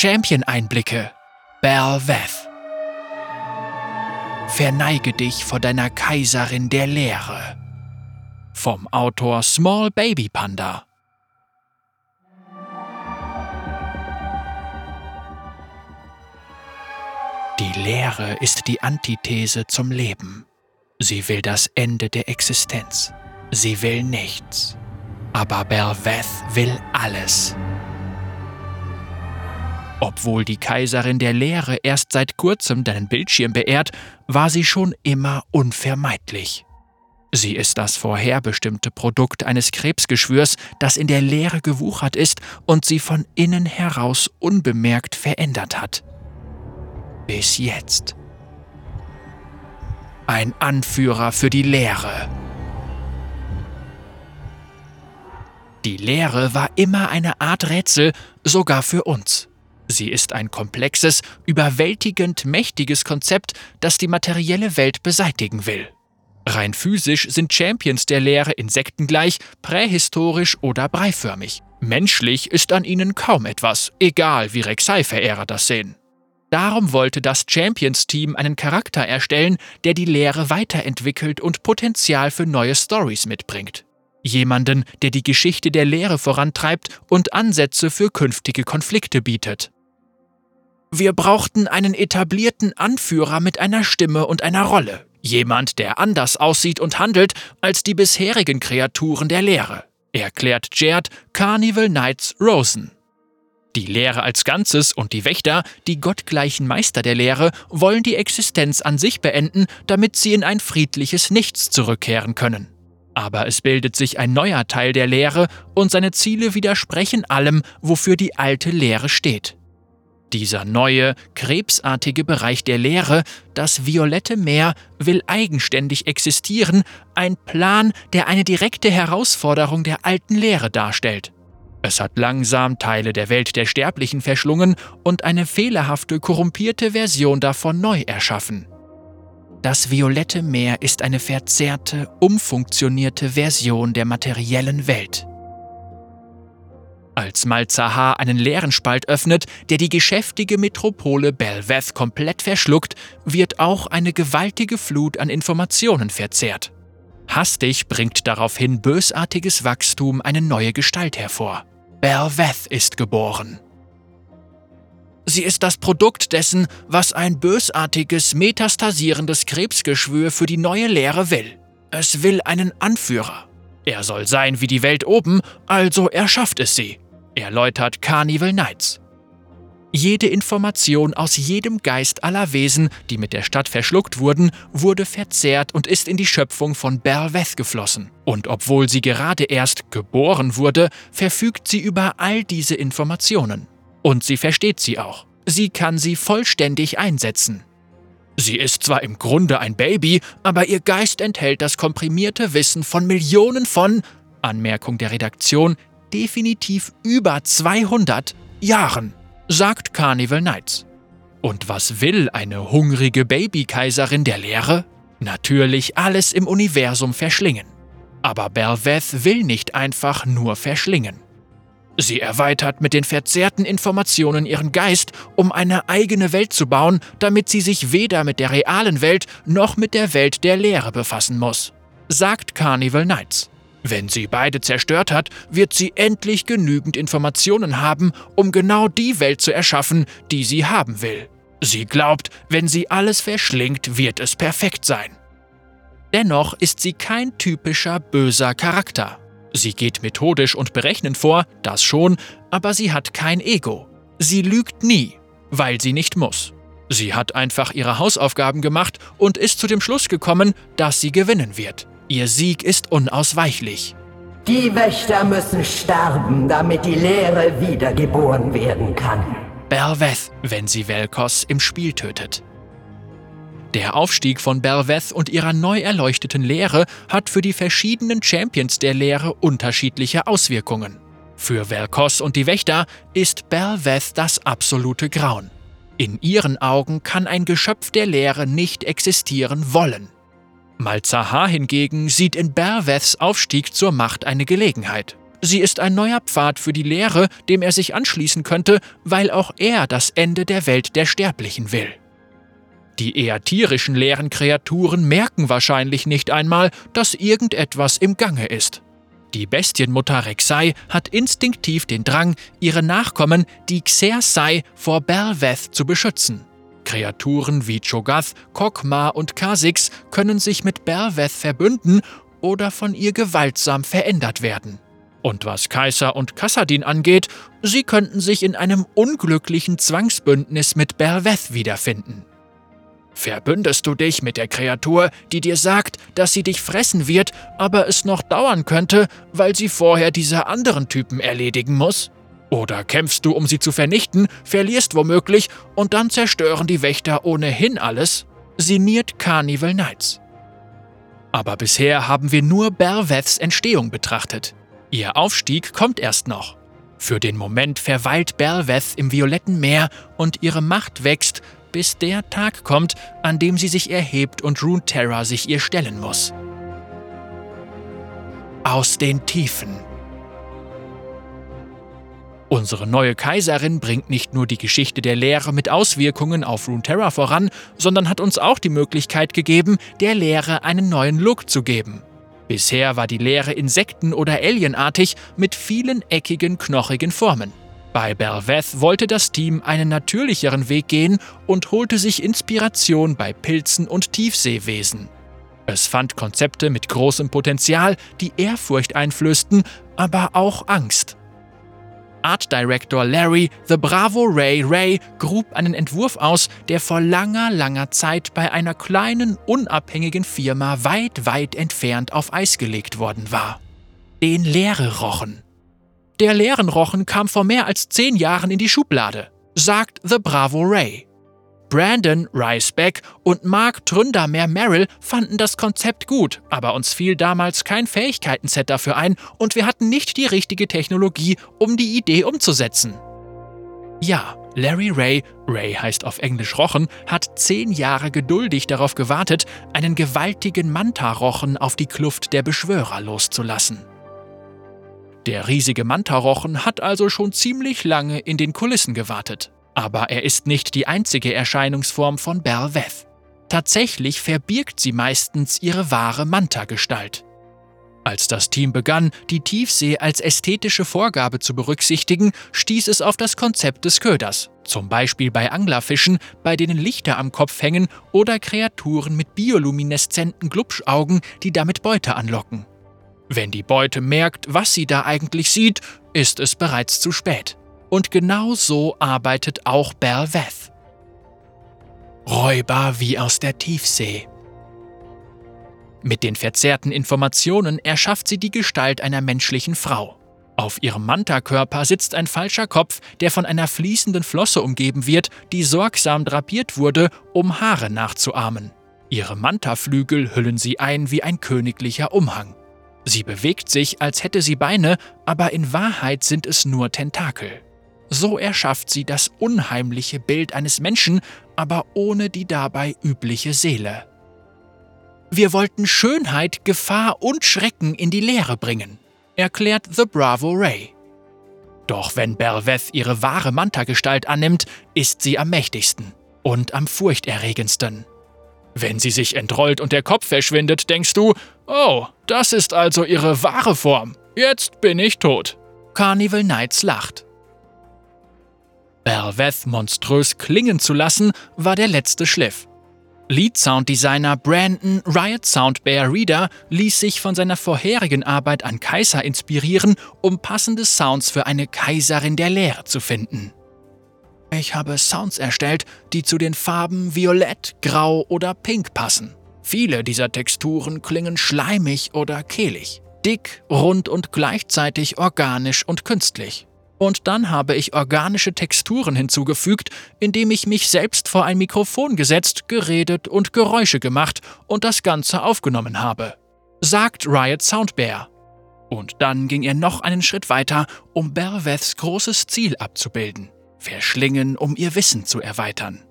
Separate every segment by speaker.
Speaker 1: Champion-Einblicke. Belveth. Verneige dich vor deiner Kaiserin der Lehre. Vom Autor Small Baby Panda. Die Lehre ist die Antithese zum Leben. Sie will das Ende der Existenz. Sie will nichts. Aber Belveth will alles. Obwohl die Kaiserin der Lehre erst seit kurzem deinen Bildschirm beehrt, war sie schon immer unvermeidlich. Sie ist das vorherbestimmte Produkt eines Krebsgeschwürs, das in der Leere gewuchert ist und sie von innen heraus unbemerkt verändert hat. Bis jetzt. Ein Anführer für die Lehre. Die Lehre war immer eine Art Rätsel, sogar für uns. Sie ist ein komplexes, überwältigend mächtiges Konzept, das die materielle Welt beseitigen will. Rein physisch sind Champions der Lehre insektengleich, prähistorisch oder breiförmig. Menschlich ist an ihnen kaum etwas, egal wie Rek'Sai-Verehrer das sehen. Darum wollte das Champions-Team einen Charakter erstellen, der die Lehre weiterentwickelt und Potenzial für neue Stories mitbringt. Jemanden, der die Geschichte der Lehre vorantreibt und Ansätze für künftige Konflikte bietet. Wir brauchten einen etablierten Anführer mit einer Stimme und einer Rolle. Jemand, der anders aussieht und handelt als die bisherigen Kreaturen der Lehre, erklärt Jared Carnival Knights Rosen. Die Lehre als Ganzes und die Wächter, die gottgleichen Meister der Lehre, wollen die Existenz an sich beenden, damit sie in ein friedliches Nichts zurückkehren können. Aber es bildet sich ein neuer Teil der Lehre und seine Ziele widersprechen allem, wofür die alte Lehre steht. Dieser neue, krebsartige Bereich der Lehre, das violette Meer, will eigenständig existieren, ein Plan, der eine direkte Herausforderung der alten Lehre darstellt. Es hat langsam Teile der Welt der Sterblichen verschlungen und eine fehlerhafte, korrumpierte Version davon neu erschaffen. Das violette Meer ist eine verzerrte, umfunktionierte Version der materiellen Welt. Als Malzahar einen leeren Spalt öffnet, der die geschäftige Metropole Belveth komplett verschluckt, wird auch eine gewaltige Flut an Informationen verzehrt. Hastig bringt daraufhin bösartiges Wachstum eine neue Gestalt hervor. Belveth ist geboren. Sie ist das Produkt dessen, was ein bösartiges, metastasierendes Krebsgeschwür für die neue Lehre will. Es will einen Anführer. Er soll sein wie die Welt oben, also erschafft es sie erläutert Carnival Knights. Jede Information aus jedem Geist aller Wesen, die mit der Stadt verschluckt wurden, wurde verzehrt und ist in die Schöpfung von Belveth geflossen. Und obwohl sie gerade erst geboren wurde, verfügt sie über all diese Informationen. Und sie versteht sie auch. Sie kann sie vollständig einsetzen. Sie ist zwar im Grunde ein Baby, aber ihr Geist enthält das komprimierte Wissen von Millionen von, Anmerkung der Redaktion, definitiv über 200 Jahren, sagt Carnival Knights. Und was will eine hungrige Babykaiserin der Lehre? Natürlich alles im Universum verschlingen. Aber Belveth will nicht einfach nur verschlingen. Sie erweitert mit den verzerrten Informationen ihren Geist, um eine eigene Welt zu bauen, damit sie sich weder mit der realen Welt noch mit der Welt der Lehre befassen muss, sagt Carnival Knights. Wenn sie beide zerstört hat, wird sie endlich genügend Informationen haben, um genau die Welt zu erschaffen, die sie haben will. Sie glaubt, wenn sie alles verschlingt, wird es perfekt sein. Dennoch ist sie kein typischer böser Charakter. Sie geht methodisch und berechnend vor, das schon, aber sie hat kein Ego. Sie lügt nie, weil sie nicht muss. Sie hat einfach ihre Hausaufgaben gemacht und ist zu dem Schluss gekommen, dass sie gewinnen wird. Ihr Sieg ist unausweichlich.
Speaker 2: Die Wächter müssen sterben, damit die Lehre wiedergeboren werden kann.
Speaker 1: Belveth, wenn sie Velkos im Spiel tötet. Der Aufstieg von Belveth und ihrer neu erleuchteten Lehre hat für die verschiedenen Champions der Lehre unterschiedliche Auswirkungen. Für Velkos und die Wächter ist Belveth das absolute Grauen. In ihren Augen kann ein Geschöpf der Lehre nicht existieren wollen. Malzahar hingegen sieht in Berweths Aufstieg zur Macht eine Gelegenheit. Sie ist ein neuer Pfad für die Lehre, dem er sich anschließen könnte, weil auch er das Ende der Welt der Sterblichen will. Die eher tierischen leeren Kreaturen merken wahrscheinlich nicht einmal, dass irgendetwas im Gange ist. Die Bestienmutter Rek'Sai hat instinktiv den Drang, ihre Nachkommen, die Xersai, vor Belveth zu beschützen. Kreaturen wie Cho'Gath, Kokma und Kha'Zix können sich mit Belveth verbünden oder von ihr gewaltsam verändert werden. Und was Kaiser und Kassadin angeht, sie könnten sich in einem unglücklichen Zwangsbündnis mit Belveth wiederfinden. Verbündest du dich mit der Kreatur, die dir sagt, dass sie dich fressen wird, aber es noch dauern könnte, weil sie vorher diese anderen Typen erledigen muss? Oder kämpfst du, um sie zu vernichten, verlierst womöglich und dann zerstören die Wächter ohnehin alles? Siniert Carnival Knights. Aber bisher haben wir nur Berveths Entstehung betrachtet. Ihr Aufstieg kommt erst noch. Für den Moment verweilt Belveth im violetten Meer und ihre Macht wächst, bis der Tag kommt, an dem sie sich erhebt und Runeterra sich ihr stellen muss. Aus den Tiefen. Unsere neue Kaiserin bringt nicht nur die Geschichte der Lehre mit Auswirkungen auf Runeterra voran, sondern hat uns auch die Möglichkeit gegeben, der Lehre einen neuen Look zu geben. Bisher war die Lehre insekten- oder alienartig mit vielen eckigen, knochigen Formen. Bei Belveth wollte das Team einen natürlicheren Weg gehen und holte sich Inspiration bei Pilzen und Tiefseewesen. Es fand Konzepte mit großem Potenzial, die Ehrfurcht einflößten, aber auch Angst. Art Director Larry The Bravo Ray Ray grub einen Entwurf aus, der vor langer, langer Zeit bei einer kleinen, unabhängigen Firma weit, weit entfernt auf Eis gelegt worden war. Den Leere-Rochen. Der Leerenrochen kam vor mehr als zehn Jahren in die Schublade, sagt The Bravo Ray. Brandon Ricebeck und Mark Tründermeer Merrill fanden das Konzept gut, aber uns fiel damals kein Fähigkeitenset dafür ein und wir hatten nicht die richtige Technologie, um die Idee umzusetzen. Ja, Larry Ray, Ray heißt auf Englisch Rochen, hat zehn Jahre geduldig darauf gewartet, einen gewaltigen Manta-Rochen auf die Kluft der Beschwörer loszulassen. Der riesige Manta-Rochen hat also schon ziemlich lange in den Kulissen gewartet. Aber er ist nicht die einzige Erscheinungsform von Belveth. Tatsächlich verbirgt sie meistens ihre wahre Manta-Gestalt. Als das Team begann, die Tiefsee als ästhetische Vorgabe zu berücksichtigen, stieß es auf das Konzept des Köders, zum Beispiel bei Anglerfischen, bei denen Lichter am Kopf hängen oder Kreaturen mit biolumineszenten Glubschaugen, die damit Beute anlocken. Wenn die Beute merkt, was sie da eigentlich sieht, ist es bereits zu spät. Und genau so arbeitet auch Belveth. Räuber wie aus der Tiefsee. Mit den verzerrten Informationen erschafft sie die Gestalt einer menschlichen Frau. Auf ihrem Manta-Körper sitzt ein falscher Kopf, der von einer fließenden Flosse umgeben wird, die sorgsam drapiert wurde, um Haare nachzuahmen. Ihre Manta-Flügel hüllen sie ein wie ein königlicher Umhang. Sie bewegt sich, als hätte sie Beine, aber in Wahrheit sind es nur Tentakel. So erschafft sie das unheimliche Bild eines Menschen, aber ohne die dabei übliche Seele. Wir wollten Schönheit, Gefahr und Schrecken in die Lehre bringen, erklärt The Bravo Ray. Doch wenn Belveth ihre wahre Manta-Gestalt annimmt, ist sie am mächtigsten und am furchterregendsten. Wenn sie sich entrollt und der Kopf verschwindet, denkst du, oh, das ist also ihre wahre Form. Jetzt bin ich tot. Carnival Knights lacht. Belveth monströs klingen zu lassen, war der letzte Schliff. Lead-Sounddesigner Brandon Riot Sound Bear Reader ließ sich von seiner vorherigen Arbeit an Kaiser inspirieren, um passende Sounds für eine Kaiserin der Lehre zu finden. Ich habe Sounds erstellt, die zu den Farben Violett, Grau oder Pink passen. Viele dieser Texturen klingen schleimig oder kehlig, dick, rund und gleichzeitig organisch und künstlich. Und dann habe ich organische Texturen hinzugefügt, indem ich mich selbst vor ein Mikrofon gesetzt, geredet und Geräusche gemacht und das Ganze aufgenommen habe. Sagt Riot Soundbear. Und dann ging er noch einen Schritt weiter, um Belveths großes Ziel abzubilden. Verschlingen, um ihr Wissen zu erweitern.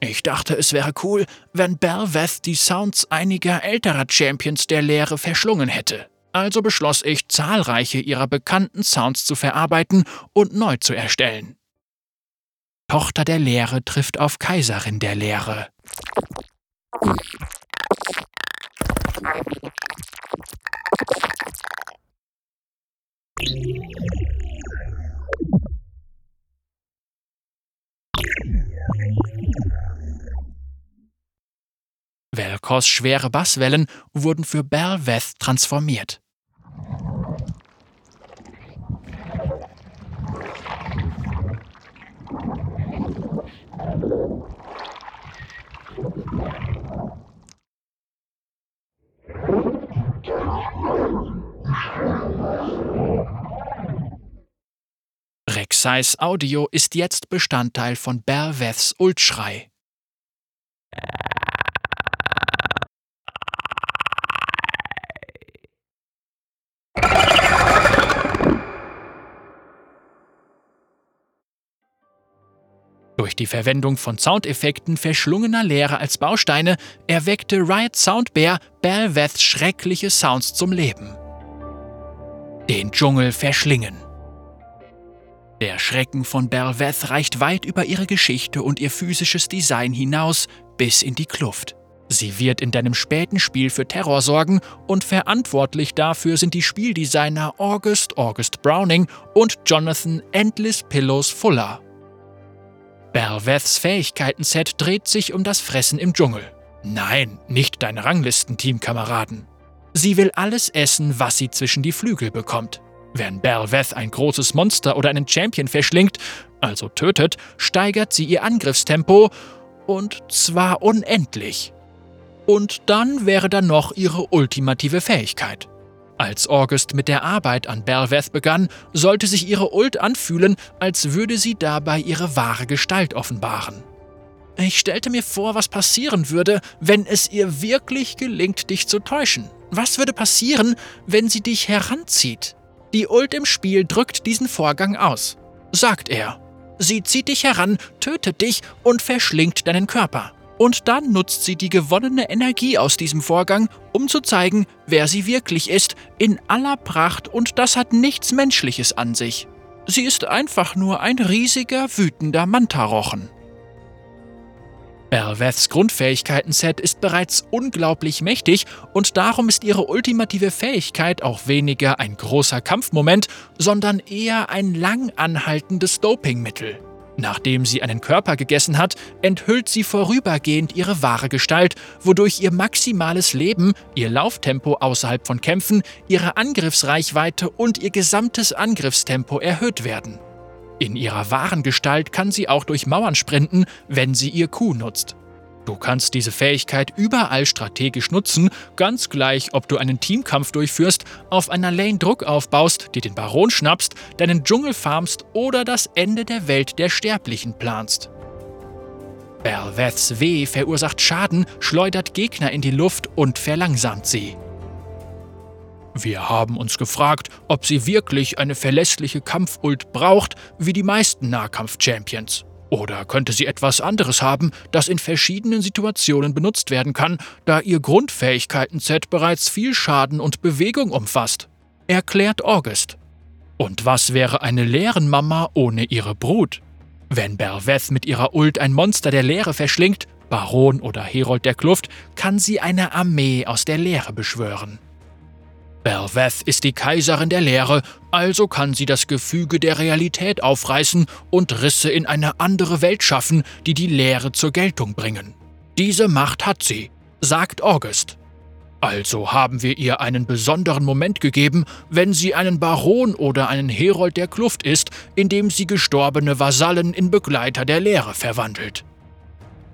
Speaker 1: Ich dachte, es wäre cool, wenn Belveth die Sounds einiger älterer Champions der Lehre verschlungen hätte. Also beschloss ich, zahlreiche ihrer bekannten Sounds zu verarbeiten und neu zu erstellen. Tochter der Lehre trifft auf Kaiserin der Lehre. Velkors schwere Basswellen wurden für Belveth transformiert. Rexeis Audio ist jetzt Bestandteil von Belveths Ultschrei. Durch die Verwendung von Soundeffekten verschlungener Leere als Bausteine erweckte Riot Soundbear Belveths schreckliche Sounds zum Leben. Den Dschungel verschlingen. Der Schrecken von Belveth reicht weit über ihre Geschichte und ihr physisches Design hinaus bis in die Kluft. Sie wird in deinem späten Spiel für Terror sorgen und verantwortlich dafür sind die Spieldesigner August August Browning und Jonathan Endless Pillows Fuller. Belveths Fähigkeiten-Set dreht sich um das Fressen im Dschungel. Nein, nicht deine Ranglisten-Teamkameraden. Sie will alles essen, was sie zwischen die Flügel bekommt. Wenn Belveth ein großes Monster oder einen Champion verschlingt, also tötet, steigert sie ihr Angriffstempo und zwar unendlich. Und dann wäre da noch ihre ultimative Fähigkeit. Als August mit der Arbeit an Belveth begann, sollte sich ihre Ult anfühlen, als würde sie dabei ihre wahre Gestalt offenbaren. Ich stellte mir vor, was passieren würde, wenn es ihr wirklich gelingt, dich zu täuschen. Was würde passieren, wenn sie dich heranzieht? Die Ult im Spiel drückt diesen Vorgang aus, sagt er. Sie zieht dich heran, tötet dich und verschlingt deinen Körper. Und dann nutzt sie die gewonnene Energie aus diesem Vorgang, um zu zeigen, wer sie wirklich ist, in aller Pracht und das hat nichts Menschliches an sich. Sie ist einfach nur ein riesiger, wütender Mantarochen. Belveths Grundfähigkeiten-Set ist bereits unglaublich mächtig und darum ist ihre ultimative Fähigkeit auch weniger ein großer Kampfmoment, sondern eher ein lang anhaltendes Dopingmittel. Nachdem sie einen Körper gegessen hat, enthüllt sie vorübergehend ihre wahre Gestalt, wodurch ihr maximales Leben, ihr Lauftempo außerhalb von Kämpfen, ihre Angriffsreichweite und ihr gesamtes Angriffstempo erhöht werden. In ihrer wahren Gestalt kann sie auch durch Mauern sprinten, wenn sie ihr Q nutzt. Du kannst diese Fähigkeit überall strategisch nutzen, ganz gleich, ob du einen Teamkampf durchführst, auf einer Lane Druck aufbaust, dir den Baron schnappst, deinen Dschungel farmst oder das Ende der Welt der Sterblichen planst. Belveths W verursacht Schaden, schleudert Gegner in die Luft und verlangsamt sie. Wir haben uns gefragt, ob sie wirklich eine verlässliche Kampfult braucht, wie die meisten Nahkampf-Champions. Oder könnte sie etwas anderes haben, das in verschiedenen Situationen benutzt werden kann, da ihr Grundfähigkeiten-Set bereits viel Schaden und Bewegung umfasst? Erklärt August. Und was wäre eine Leerenmama ohne ihre Brut? Wenn Berveth mit ihrer Ult ein Monster der Leere verschlingt, Baron oder Herold der Kluft, kann sie eine Armee aus der Leere beschwören. Belveth ist die Kaiserin der Lehre, also kann sie das Gefüge der Realität aufreißen und Risse in eine andere Welt schaffen, die die Lehre zur Geltung bringen. Diese Macht hat sie, sagt August. Also haben wir ihr einen besonderen Moment gegeben, wenn sie einen Baron oder einen Herold der Kluft ist, indem sie gestorbene Vasallen in Begleiter der Lehre verwandelt.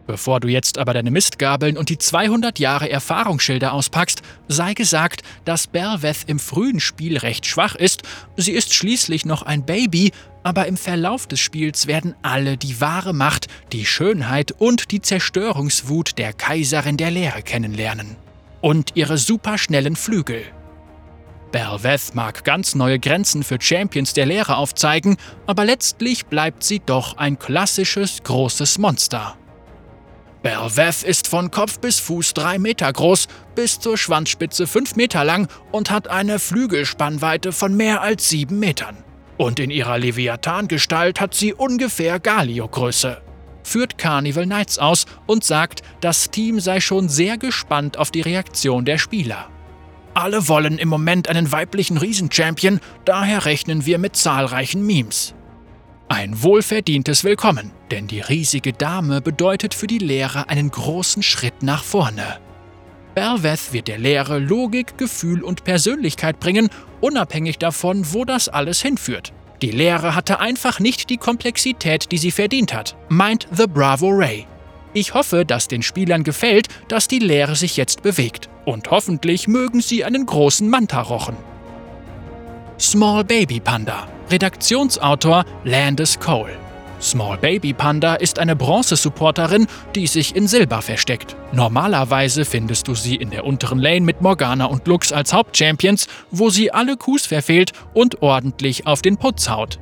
Speaker 1: Bevor du jetzt aber deine Mistgabeln und die 200 Jahre Erfahrungsschilder auspackst, sei gesagt, dass Belveth im frühen Spiel recht schwach ist. Sie ist schließlich noch ein Baby, aber im Verlauf des Spiels werden alle die wahre Macht, die Schönheit und die Zerstörungswut der Kaiserin der Lehre kennenlernen. Und ihre superschnellen Flügel. Belveth mag ganz neue Grenzen für Champions der Lehre aufzeigen, aber letztlich bleibt sie doch ein klassisches großes Monster. Belveth ist von Kopf bis Fuß drei Meter groß, bis zur Schwanzspitze fünf Meter lang und hat eine Flügelspannweite von mehr als sieben Metern. Und in ihrer Leviathan-Gestalt hat sie ungefähr Galio-Größe. Führt Carnival Knights aus und sagt, das Team sei schon sehr gespannt auf die Reaktion der Spieler. Alle wollen im Moment einen weiblichen Riesenchampion, daher rechnen wir mit zahlreichen Memes. Ein wohlverdientes Willkommen, denn die riesige Dame bedeutet für die Lehre einen großen Schritt nach vorne. Belveth wird der Lehre Logik, Gefühl und Persönlichkeit bringen, unabhängig davon, wo das alles hinführt. Die Lehre hatte einfach nicht die Komplexität, die sie verdient hat, meint The Bravo Ray. Ich hoffe, dass den Spielern gefällt, dass die Lehre sich jetzt bewegt. Und hoffentlich mögen sie einen großen Manta rochen. Small Baby Panda Redaktionsautor Landis Cole. Small Baby Panda ist eine Bronze-Supporterin, die sich in Silber versteckt. Normalerweise findest du sie in der unteren Lane mit Morgana und Lux als Hauptchampions, wo sie alle Coups verfehlt und ordentlich auf den Putz haut.